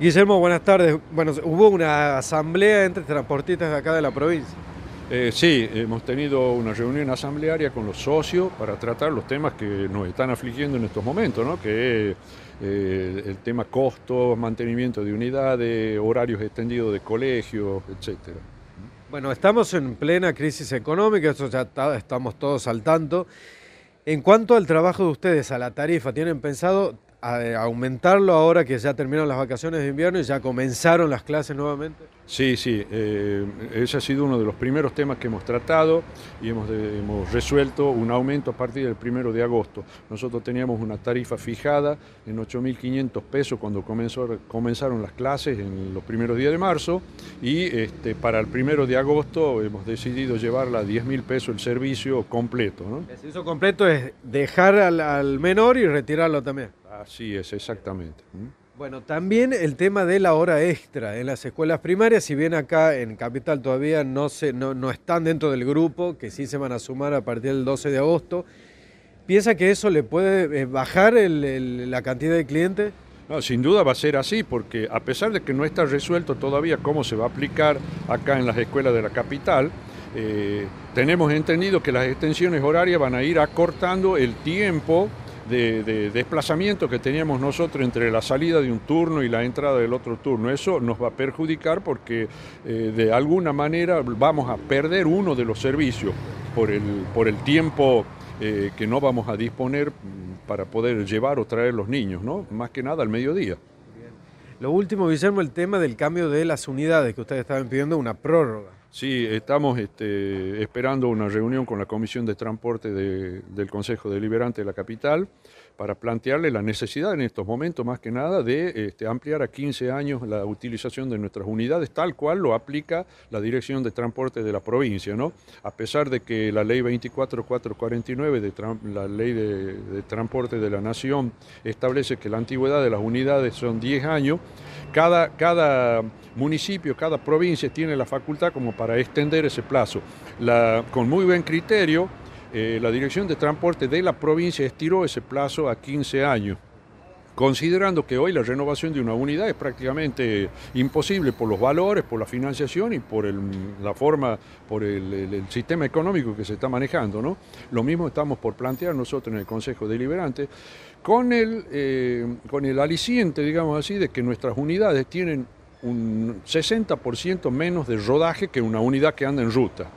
Guillermo, buenas tardes. Bueno, hubo una asamblea entre transportistas de acá de la provincia. Eh, sí, hemos tenido una reunión asamblearia con los socios para tratar los temas que nos están afligiendo en estos momentos, ¿no? que es eh, el tema costos, mantenimiento de unidades, horarios extendidos de colegios, etc. Bueno, estamos en plena crisis económica, eso ya estamos todos al tanto. En cuanto al trabajo de ustedes, a la tarifa, ¿tienen pensado aumentarlo ahora que ya terminaron las vacaciones de invierno y ya comenzaron las clases nuevamente? Sí, sí, eh, ese ha sido uno de los primeros temas que hemos tratado y hemos, hemos resuelto un aumento a partir del primero de agosto. Nosotros teníamos una tarifa fijada en 8.500 pesos cuando comenzó, comenzaron las clases en los primeros días de marzo y este, para el primero de agosto hemos decidido llevarla a 10.000 pesos el servicio completo. El servicio completo es dejar al, al menor y retirarlo también. Así es, exactamente. Bueno, también el tema de la hora extra en las escuelas primarias, si bien acá en Capital todavía no, se, no, están dentro del grupo, que sí se van a sumar a partir del 12 de agosto, ¿piensa que eso le puede eh, bajar la cantidad de clientes? No, sin duda va a ser así, porque a pesar de que no está resuelto todavía cómo se va a aplicar acá en las escuelas de la capital, eh, tenemos entendido que las extensiones horarias van a ir acortando el tiempo de, desplazamiento que teníamos nosotros entre la salida de un turno y la entrada del otro turno. Eso nos va a perjudicar porque eh, de alguna manera vamos a perder uno de los servicios por el, por el tiempo eh, que no vamos a disponer para poder llevar o traer los niños, ¿no? más que nada al mediodía. Lo último, Guillermo, el tema del cambio de las unidades que ustedes estaban pidiendo una prórroga. Sí, estamos este, esperando una reunión con la Comisión de Transporte del Consejo Deliberante de la capital para plantearle la necesidad en estos momentos, más que nada, de este, ampliar a 15 años la utilización de nuestras unidades, tal cual lo aplica la Dirección de Transporte de la provincia. ¿no? A pesar de que la Ley 24449, de la Ley de, de Transporte de la Nación, establece que la antigüedad de las unidades son 10 años, cada, cada municipio, cada provincia tiene la facultad como para extender ese plazo. con muy buen criterio, eh, la Dirección de Transporte de la provincia estiró ese plazo a 15 años considerando que hoy la renovación de una unidad es prácticamente imposible por los valores, por la financiación y por la forma, por el, sistema económico que se está manejando. Lo mismo estamos por plantear nosotros en el Consejo Deliberante, con el, eh, con el aliciente, digamos así, de que nuestras unidades tienen un 60% menos de rodaje que una unidad que anda en ruta.